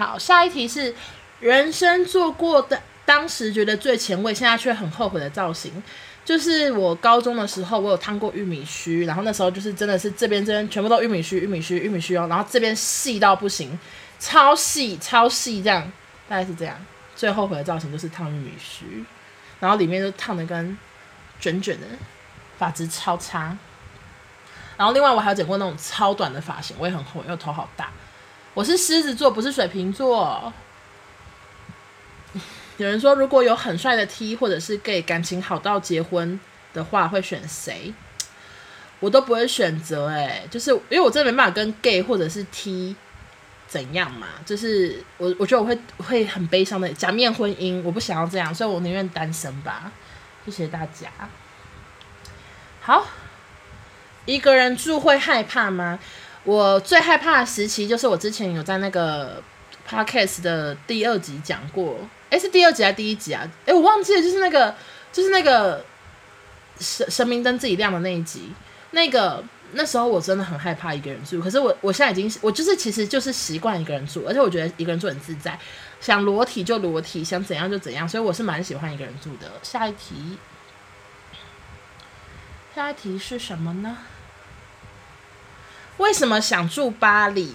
好，下一题是人生做过的当时觉得最前卫，现在却很后悔的造型。就是我高中的时候，我有烫过玉米须，然后那时候就是真的是这边这边全部都玉米须、玉米须、玉米须哦，然后这边细到不行，超细超细这样，大概是这样。最后悔的造型就是烫玉米须，然后里面都烫的跟卷卷的，发质超差。然后另外我还有剪过那种超短的发型，我也很后悔，因为头好大。我是狮子座，不是水瓶座。有人说，如果有很帅的 T 或者是 gay，感情好到结婚的话，会选谁？我都不会选择，哎，就是因为我真的没办法跟 gay 或者是 T 怎样嘛，就是我我觉得我会会很悲伤的假面婚姻，我不想要这样，所以我宁愿单身吧。谢谢大家。好，一个人住会害怕吗？我最害怕的时期就是我之前有在那个 podcast 的第二集讲过。哎，是第二集还是第一集啊？哎，我忘记了，就是那个，就是那个神神明灯自己亮的那一集。那个那时候我真的很害怕一个人住，可是我我现在已经，我就是其实就是习惯一个人住，而且我觉得一个人住很自在，想裸体就裸体，想怎样就怎样，所以我是蛮喜欢一个人住的。下一题，下一题是什么呢？为什么想住巴黎？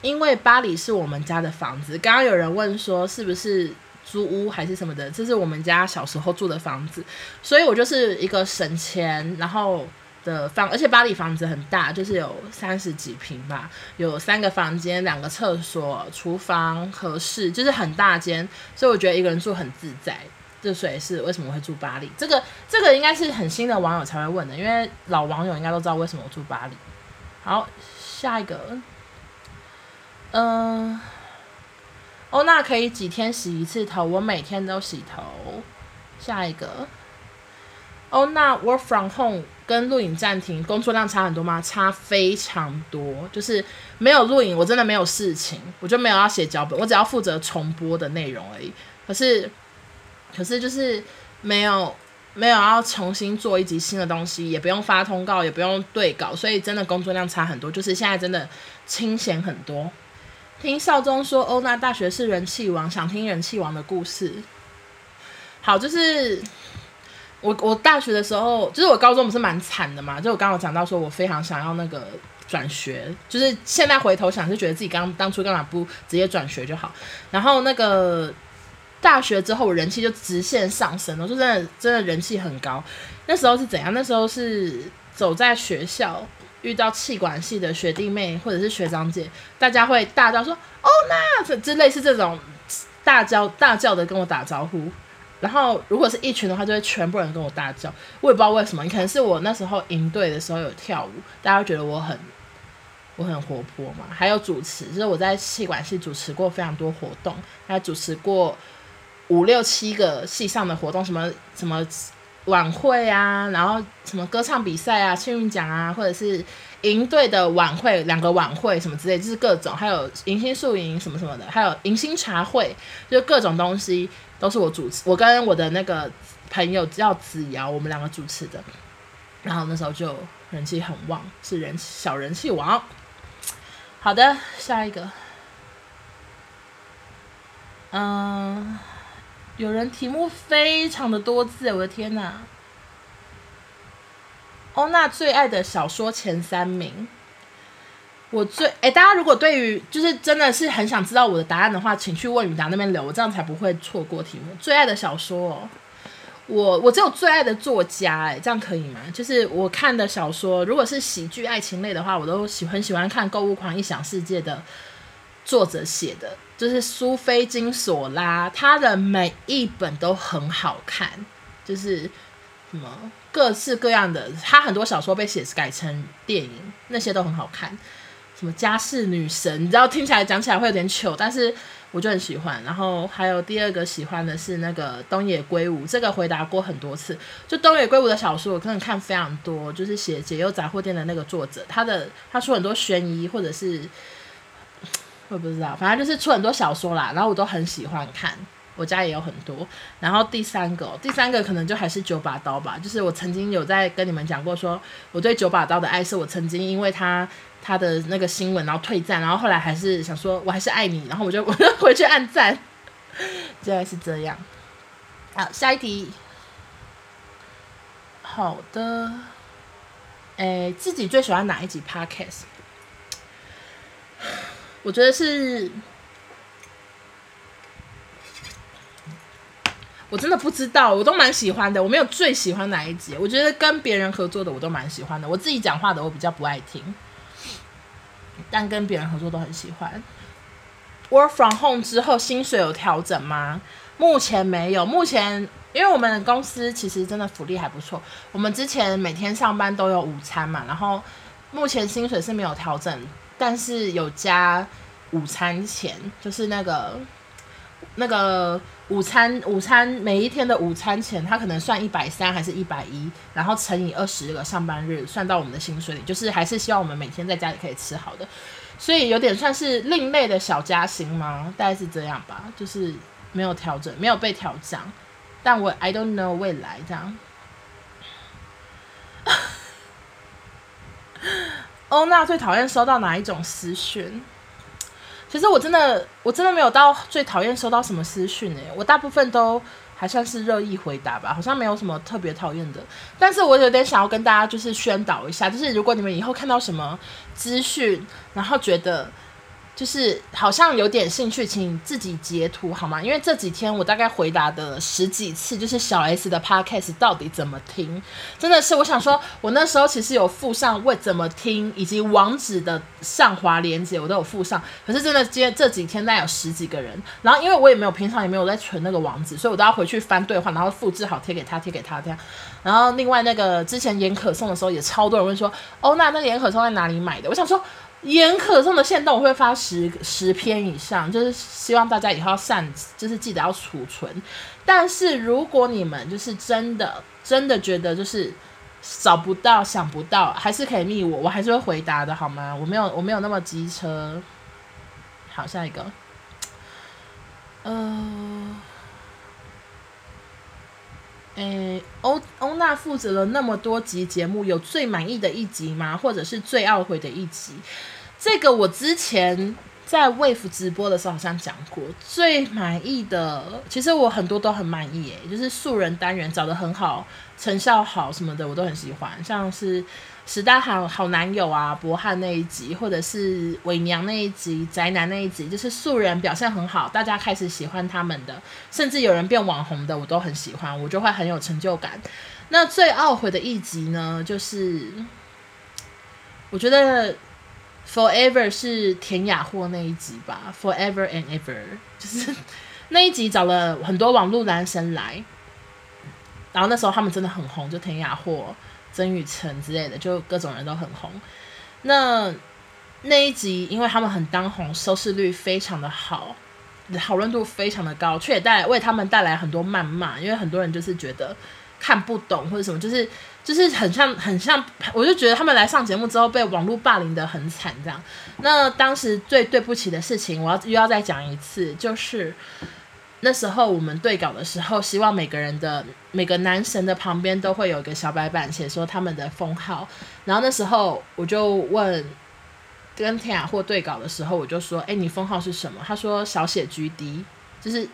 因为巴黎是我们家的房子。刚刚有人问说是不是租屋还是什么的，这是我们家小时候住的房子，所以我就是一个省钱然后的房，而且巴黎房子很大，就是有三十几平吧，有三个房间、两个厕所、厨房、和室，就是很大间，所以我觉得一个人住很自在。这所以是为什么会住巴黎？这个这个应该是很新的网友才会问的，因为老网友应该都知道为什么我住巴黎。好，下一个。嗯，欧娜可以几天洗一次头？我每天都洗头。下一个，欧娜 work from home 跟录影暂停，工作量差很多吗？差非常多，就是没有录影，我真的没有事情，我就没有要写脚本，我只要负责重播的内容而已。可是，可是就是没有没有要重新做一集新的东西，也不用发通告，也不用对稿，所以真的工作量差很多，就是现在真的清闲很多。听少宗说，欧娜大学是人气王，想听人气王的故事。好，就是我我大学的时候，就是我高中不是蛮惨的嘛，就我刚刚讲到说，我非常想要那个转学，就是现在回头想，是觉得自己刚当初干嘛不直接转学就好。然后那个大学之后，我人气就直线上升了，就真的真的人气很高。那时候是怎样？那时候是走在学校。遇到气管系的学弟妹或者是学长姐，大家会大叫说“哦，那”之类是这种大叫大叫的跟我打招呼。然后如果是一群的话，就会全部人跟我大叫。我也不知道为什么，可能是我那时候营队的时候有跳舞，大家觉得我很我很活泼嘛。还有主持，就是我在气管系主持过非常多活动，还主持过五六七个系上的活动，什么什么。晚会啊，然后什么歌唱比赛啊、幸运奖啊，或者是营队的晚会，两个晚会什么之类，就是各种，还有迎新宿营什么什么的，还有迎新茶会，就各种东西都是我主持。我跟我的那个朋友叫子瑶，我们两个主持的。然后那时候就人气很旺，是人小人气王。好的，下一个，嗯。有人题目非常的多字，我的天呐！欧娜最爱的小说前三名，我最哎、大家如果对于就是真的是很想知道我的答案的话，请去问语答那边留，我这样才不会错过题目。最爱的小说，哦，我我只有最爱的作家，哎，这样可以吗？就是我看的小说，如果是喜剧爱情类的话，我都喜很喜欢看《购物狂异想世界》的作者写的。就是苏菲金索拉，她的每一本都很好看，就是什么各式各样的，她很多小说被写改成电影，那些都很好看。什么家事女神，你知道听起来讲起来会有点糗，但是我就很喜欢。然后还有第二个喜欢的是那个东野圭吾，这个回答过很多次。就东野圭吾的小说，我可能看非常多，就是写解忧杂货店的那个作者，他的他说很多悬疑或者是。我不知道，反正就是出很多小说啦，然后我都很喜欢看。我家也有很多。然后第三个，第三个可能就还是九把刀吧，就是我曾经有在跟你们讲过说，我对九把刀的爱是我曾经因为他他的那个新闻然后退赞，然后后来还是想说我还是爱你，然后我就我就回去按赞，大概是这样。好，下一题。好的。诶，自己最喜欢哪一集 Podcast？我觉得是，我真的不知道，我都蛮喜欢的。我没有最喜欢哪一集，我觉得跟别人合作的我都蛮喜欢的。我自己讲话的我比较不爱听，但跟别人合作都很喜欢。Work from home 之后薪水有调整吗？目前没有，目前。因为我们公司其实真的福利还不错，我们之前每天上班都有午餐嘛，然后目前薪水是没有调整，但是有加午餐钱，就是那个那个午餐午餐每一天的午餐钱，它可能算一百三还是一百一，然后乘以二十个上班日，算到我们的薪水里，就是还是希望我们每天在家里可以吃好的，所以有点算是另类的小加薪吗？大概是这样吧，就是没有调整，没有被调涨。但我 I don't know 未来这样。欧娜最讨厌收到哪一种私讯？其实我真的我真的没有到最讨厌收到什么私讯诶，我大部分都还算是热意回答吧，好像没有什么特别讨厌的。但是我有点想要跟大家就是宣导一下，就是如果你们以后看到什么资讯，然后觉得。就是好像有点兴趣，请自己截图好吗？因为这几天我大概回答的十几次，就是小 S 的 podcast 到底怎么听，真的是我想说，我那时候其实有附上为怎么听以及网址的上滑链接，我都有附上。可是真的今这几天大概有十几个人，然后因为我也没有平常也没有在存那个网址，所以我都要回去翻对话，然后复制好贴给他，贴给他这样。然后另外那个之前严可颂的时候也超多人问说，哦，那那个严可颂在哪里买的？我想说。严可颂的限动我会发十十篇以上，就是希望大家以后要善，就是记得要储存。但是如果你们就是真的真的觉得就是找不到、想不到，还是可以密我，我还是会回答的，好吗？我没有我没有那么机车。好，下一个。呃，诶，欧欧娜负责了那么多集节目，有最满意的一集吗？或者是最懊悔的一集？这个我之前在 Wave 直播的时候好像讲过，最满意的其实我很多都很满意诶，就是素人单元找的很好，成效好什么的我都很喜欢，像是时代好好男友啊、博汉那一集，或者是伪娘那一集、宅男那一集，就是素人表现很好，大家开始喜欢他们的，甚至有人变网红的，我都很喜欢，我就会很有成就感。那最懊悔的一集呢，就是我觉得。Forever 是田雅货那一集吧，Forever and Ever 就是那一集找了很多网络男神来，然后那时候他们真的很红，就田雅货、曾雨辰之类的，就各种人都很红。那那一集因为他们很当红，收视率非常的好，讨论度非常的高，却也带来为他们带来很多谩骂，因为很多人就是觉得看不懂或者什么，就是。就是很像很像，我就觉得他们来上节目之后被网络霸凌得很惨，这样。那当时最对不起的事情，我要又要再讲一次，就是那时候我们对稿的时候，希望每个人的每个男神的旁边都会有一个小白板，写说他们的封号。然后那时候我就问跟田雅或对稿的时候，我就说：“哎，你封号是什么？”他说：“小写 GD，就是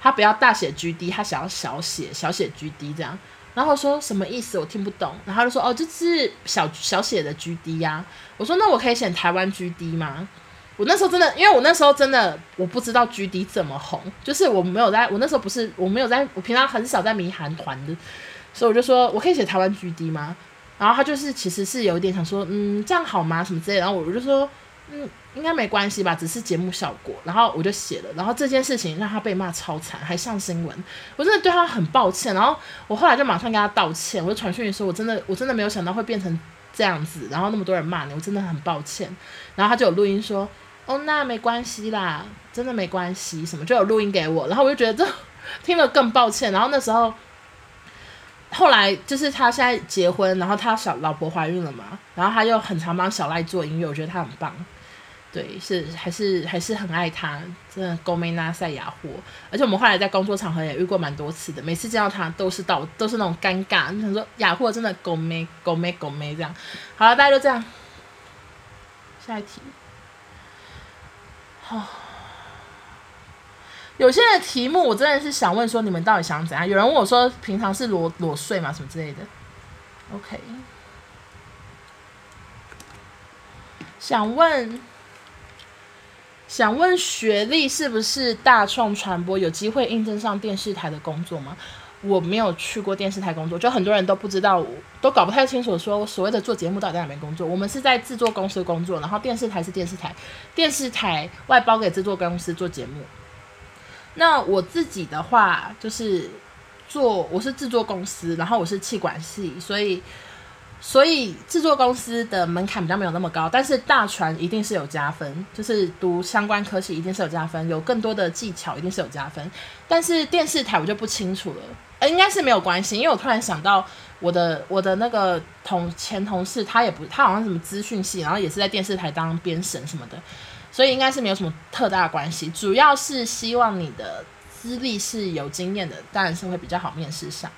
他不要大写 GD，他想要小写小写 GD 这样。”然后说什么意思？我听不懂。然后他就说：“哦，就是小小写的 GD 呀。”我说：“那我可以写台湾 GD 吗？”我那时候真的，因为我那时候真的我不知道 GD 怎么红，就是我没有在，我那时候不是我没有在，我平常很少在迷韩团的，所以我就说我可以写台湾 GD 吗？然后他就是其实是有一点想说，嗯，这样好吗？什么之类的。然后我就说，嗯。应该没关系吧，只是节目效果。然后我就写了，然后这件事情让他被骂超惨，还上新闻。我真的对他很抱歉。然后我后来就马上跟他道歉，我就传讯说，我真的我真的没有想到会变成这样子，然后那么多人骂你，我真的很抱歉。然后他就有录音说，哦，那没关系啦，真的没关系，什么就有录音给我。然后我就觉得这 听了更抱歉。然后那时候后来就是他现在结婚，然后他小老婆怀孕了嘛，然后他又很常帮小赖做音乐，我觉得他很棒。对，是还是还是很爱他，真的勾妹那赛亚货。而且我们后来在工作场合也遇过蛮多次的，每次见到他都是到都是那种尴尬。你想说雅货真的勾妹勾妹勾妹这样。好了，大家就这样。下一题。有些的题目我真的是想问说，你们到底想怎样？有人问我说，平常是裸裸睡吗？什么之类的。OK。想问。想问学历是不是大众传播有机会应征上电视台的工作吗？我没有去过电视台工作，就很多人都不知道，都搞不太清楚说所谓的做节目到底在哪边工作。我们是在制作公司工作，然后电视台是电视台，电视台外包给制作公司做节目。那我自己的话就是做，我是制作公司，然后我是气管系，所以。所以制作公司的门槛比较没有那么高，但是大传一定是有加分，就是读相关科系一定是有加分，有更多的技巧一定是有加分。但是电视台我就不清楚了，呃，应该是没有关系，因为我突然想到我的我的那个同前同事，他也不他好像什么资讯系，然后也是在电视台当编审什么的，所以应该是没有什么特大关系，主要是希望你的资历是有经验的，当然是会比较好面试上。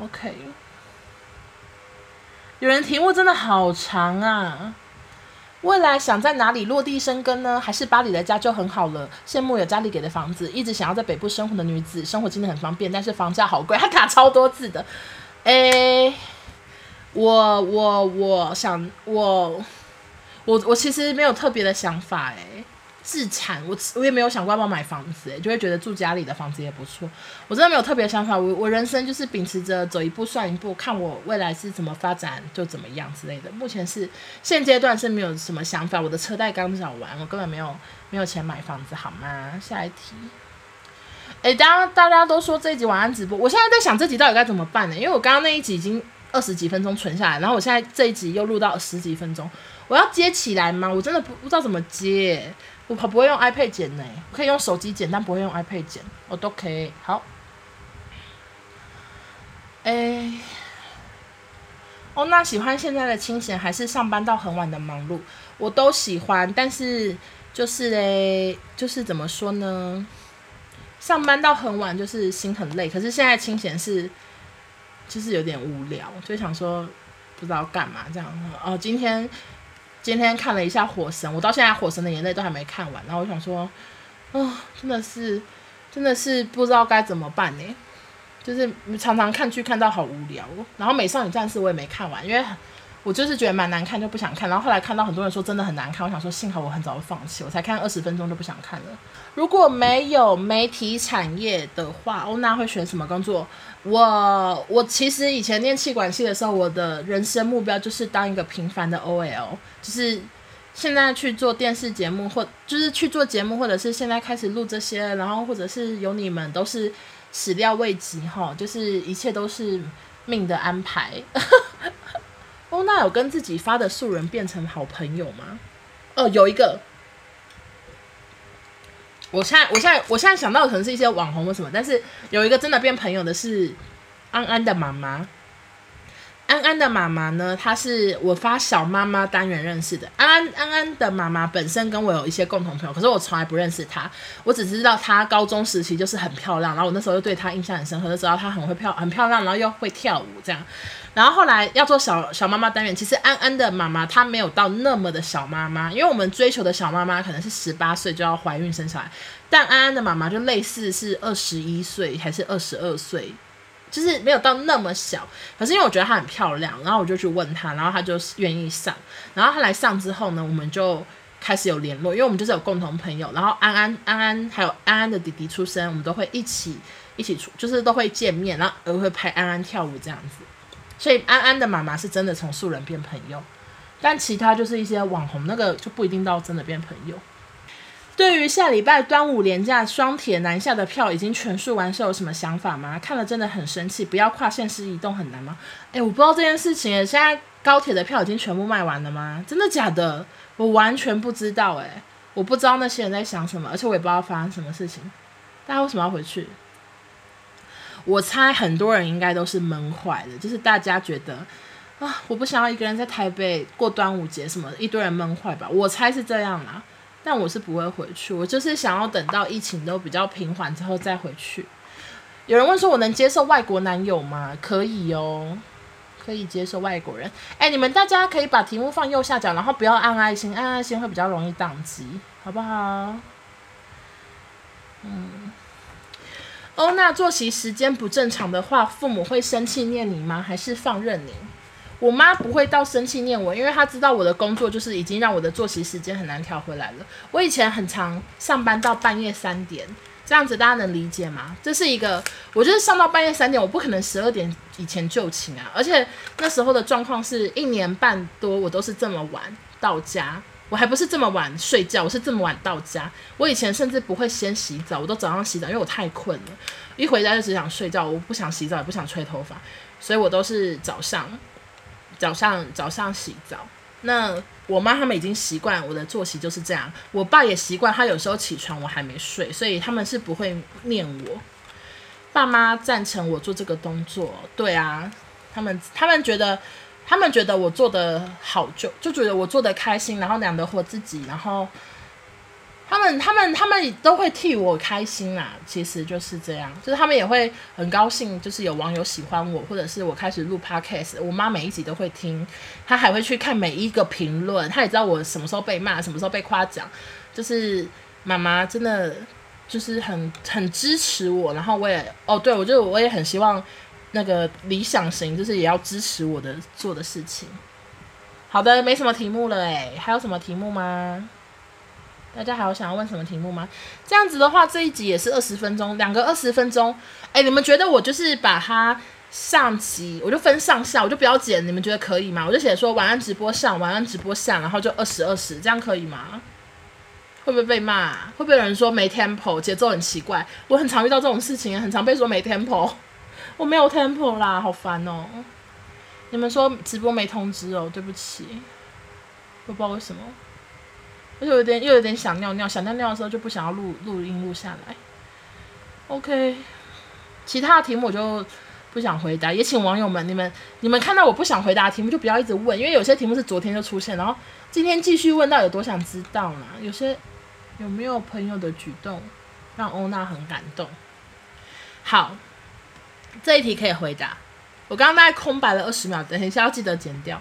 OK，有人题目真的好长啊！未来想在哪里落地生根呢？还是巴黎的家就很好了？羡慕有家里给的房子，一直想要在北部生活的女子，生活真的很方便，但是房价好贵，还卡超多字的。诶，我我我想我我我其实没有特别的想法诶。自产，我我也没有想过要不要买房子，诶，就会觉得住家里的房子也不错。我真的没有特别想法，我我人生就是秉持着走一步算一步，看我未来是怎么发展就怎么样之类的。目前是现阶段是没有什么想法，我的车贷刚缴完，我根本没有没有钱买房子，好吗？下一题。诶，大家大家都说这一集晚安直播，我现在在想这集到底该怎么办呢？因为我刚刚那一集已经二十几分钟存下来，然后我现在这一集又录到十几分钟，我要接起来吗？我真的不不知道怎么接。我可不会用 iPad 剪呢，我可以用手机剪，但不会用 iPad 剪，我都可以。好，诶，哦，那喜欢现在的清闲，还是上班到很晚的忙碌？我都喜欢，但是就是嘞，就是怎么说呢？上班到很晚就是心很累，可是现在清闲是就是有点无聊，就想说不知道干嘛这样。哦，今天。今天看了一下《火神》，我到现在《火神的眼泪》都还没看完，然后我想说，啊、哦，真的是，真的是不知道该怎么办呢？就是常常看剧看到好无聊，然后《美少女战士》我也没看完，因为我就是觉得蛮难看，就不想看。然后后来看到很多人说真的很难看，我想说幸好我很早就放弃，我才看二十分钟就不想看了。如果没有媒体产业的话，欧娜会选什么工作？我我其实以前念气管系的时候，我的人生目标就是当一个平凡的 OL，就是现在去做电视节目，或就是去做节目，或者是现在开始录这些，然后或者是有你们都是始料未及哈，就是一切都是命的安排。欧娜有跟自己发的素人变成好朋友吗？哦，有一个。我现在，我现在，我现在想到的可能是一些网红或什么，但是有一个真的变朋友的是安安的妈妈。安安的妈妈呢，她是我发小妈妈单元认识的。安安安安的妈妈本身跟我有一些共同朋友，可是我从来不认识她。我只知道她高中时期就是很漂亮，然后我那时候就对她印象很深刻，就知道她很会漂很漂亮，然后又会跳舞这样。然后后来要做小小妈妈单元，其实安安的妈妈她没有到那么的小妈妈，因为我们追求的小妈妈可能是十八岁就要怀孕生小孩，但安安的妈妈就类似是二十一岁还是二十二岁。就是没有到那么小，可是因为我觉得她很漂亮，然后我就去问她，然后她就愿意上。然后她来上之后呢，我们就开始有联络，因为我们就是有共同朋友。然后安安、安安还有安安的弟弟出生，我们都会一起一起出，就是都会见面，然后而会拍安安跳舞这样子。所以安安的妈妈是真的从素人变朋友，但其他就是一些网红，那个就不一定到真的变朋友。对于下礼拜端午连假双铁南下的票已经全数完售，有什么想法吗？看了真的很生气，不要跨县市移动很难吗？诶，我不知道这件事情。现在高铁的票已经全部卖完了吗？真的假的？我完全不知道。诶，我不知道那些人在想什么，而且我也不知道发生什么事情。大家为什么要回去？我猜很多人应该都是闷坏的，就是大家觉得。啊，我不想要一个人在台北过端午节，什么一堆人闷坏吧？我猜是这样啦，但我是不会回去，我就是想要等到疫情都比较平缓之后再回去。有人问说，我能接受外国男友吗？可以哦。可以接受外国人，哎，你们大家可以把题目放右下角，然后不要按爱心，按爱心会比较容易宕机，好不好？嗯，欧娜作息时间不正常的话，父母会生气念你吗？还是放任你？我妈不会到生气念我，因为她知道我的工作就是已经让我的作息时间很难调回来了。我以前很常上班到半夜三点。这样子大家能理解吗？这是一个，我就是上到半夜三点，我不可能十二点以前就寝啊。而且那时候的状况是一年半多，我都是这么晚到家，我还不是这么晚睡觉，我是这么晚到家。我以前甚至不会先洗澡，我都早上洗澡，因为我太困了，一回家就只想睡觉，我不想洗澡，也不想吹头发，所以我都是早上，早上早上洗澡。那我妈他们已经习惯我的作息就是这样，我爸也习惯，他有时候起床我还没睡，所以他们是不会念我。爸妈赞成我做这个动作，对啊，他们他们觉得他们觉得我做的好，就就觉得我做的开心，然后养得活自己，然后。他们、他们、他们都会替我开心啦，其实就是这样，就是他们也会很高兴，就是有网友喜欢我，或者是我开始录 podcast，我妈每一集都会听，她还会去看每一个评论，她也知道我什么时候被骂，什么时候被夸奖，就是妈妈真的就是很很支持我，然后我也哦，对，我就我也很希望那个理想型就是也要支持我的做的事情。好的，没什么题目了诶，还有什么题目吗？大家还有想要问什么题目吗？这样子的话，这一集也是二十分钟，两个二十分钟。哎，你们觉得我就是把它上集，我就分上下，我就不要剪，你们觉得可以吗？我就写说晚安直播上，晚安直播下，然后就二十二十，这样可以吗？会不会被骂？会不会有人说没 tempo，节奏很奇怪？我很常遇到这种事情，很常被说没 tempo，我没有 tempo 啦，好烦哦。你们说直播没通知哦，对不起，我不知道为什么。又有点，又有点想尿尿，想尿尿的时候就不想要录录音录下来。OK，其他的题目我就不想回答，也请网友们，你们你们看到我不想回答题目就不要一直问，因为有些题目是昨天就出现，然后今天继续问到有多想知道呢？有些有没有朋友的举动让欧娜很感动？好，这一题可以回答。我刚刚大概空白了二十秒，等一下要记得剪掉。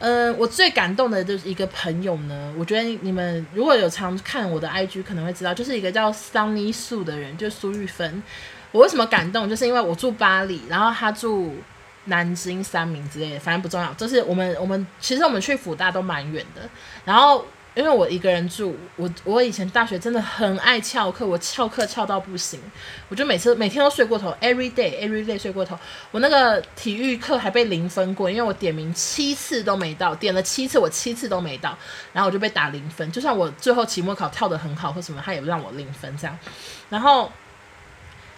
嗯，我最感动的就是一个朋友呢。我觉得你们如果有常看我的 IG，可能会知道，就是一个叫 Sunny 苏的人，就是苏玉芬。我为什么感动？就是因为我住巴黎，然后他住南京、三明之类的，反正不重要。就是我们，我们其实我们去福大都蛮远的，然后。因为我一个人住，我我以前大学真的很爱翘课，我翘课翘到不行，我就每次每天都睡过头，every day every day 睡过头。我那个体育课还被零分过，因为我点名七次都没到，点了七次我七次都没到，然后我就被打零分。就算我最后期末考跳得很好或什么，他也不让我零分这样。然后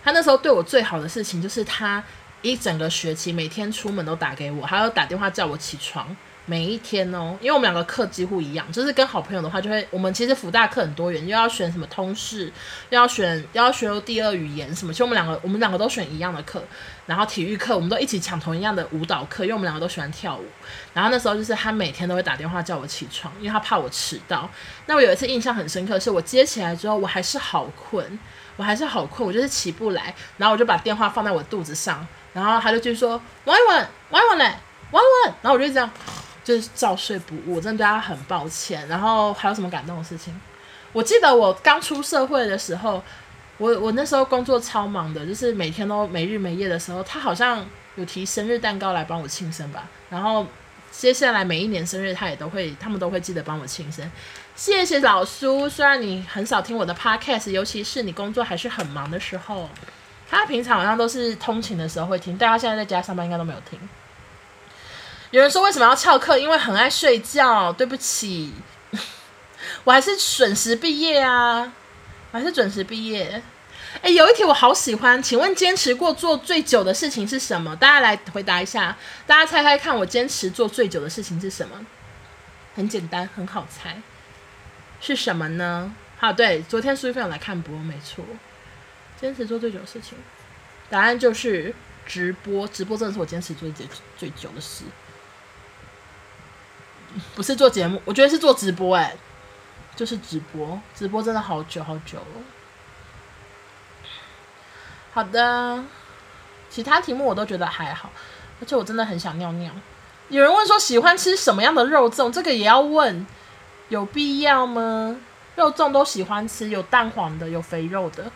他那时候对我最好的事情就是他一整个学期每天出门都打给我，还要打电话叫我起床。每一天哦，因为我们两个课几乎一样，就是跟好朋友的话，就会我们其实辅大课很多元，又要选什么通识，又要选又要学第二语言什么，其实我们两个我们两个都选一样的课，然后体育课我们都一起抢同一样的舞蹈课，因为我们两个都喜欢跳舞。然后那时候就是他每天都会打电话叫我起床，因为他怕我迟到。那我有一次印象很深刻，是我接起来之后我还是好困，我还是好困，我就是起不来，然后我就把电话放在我肚子上，然后他就继续说王一文，王一文嘞，王一文，然后我就这样。就是照睡不误，真的对他很抱歉。然后还有什么感动的事情？我记得我刚出社会的时候，我我那时候工作超忙的，就是每天都没日没夜的时候，他好像有提生日蛋糕来帮我庆生吧。然后接下来每一年生日，他也都会，他们都会记得帮我庆生。谢谢老苏，虽然你很少听我的 podcast，尤其是你工作还是很忙的时候，他平常好像都是通勤的时候会听，但他现在在家上班应该都没有听。有人说为什么要翘课？因为很爱睡觉。对不起，我还是准时毕业啊，我还是准时毕业。哎，有一题我好喜欢，请问坚持过做最久的事情是什么？大家来回答一下，大家猜猜看，我坚持做最久的事情是什么？很简单，很好猜，是什么呢？好，对，昨天苏玉芬有来看播，没错，坚持做最久的事情，答案就是直播。直播真的是我坚持做最最久的事。不是做节目，我觉得是做直播哎、就是直播，直播真的好久好久了。好的，其他题目我都觉得还好，而且我真的很想尿尿。有人问说喜欢吃什么样的肉粽，这个也要问，有必要吗？肉粽都喜欢吃，有蛋黄的，有肥肉的。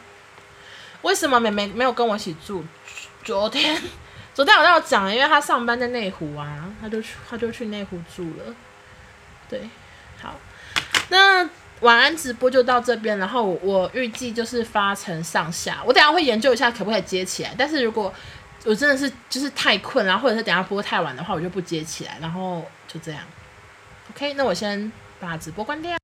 为什么妹妹没有跟我一起住？昨天。昨天好像有讲，因为她上班在内湖啊，她就去她就去内湖住了。对，好，那晚安直播就到这边，然后我预计就是发成上下，我等下会研究一下可不可以接起来。但是如果我真的是就是太困，然后或者是等下播太晚的话，我就不接起来，然后就这样。OK，那我先把直播关掉。